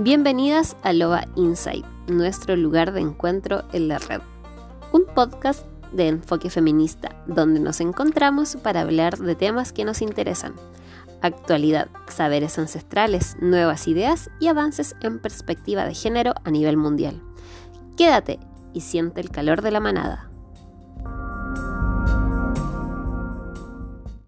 Bienvenidas a Loba Insight, nuestro lugar de encuentro en la red. Un podcast de enfoque feminista, donde nos encontramos para hablar de temas que nos interesan. Actualidad, saberes ancestrales, nuevas ideas y avances en perspectiva de género a nivel mundial. Quédate y siente el calor de la manada.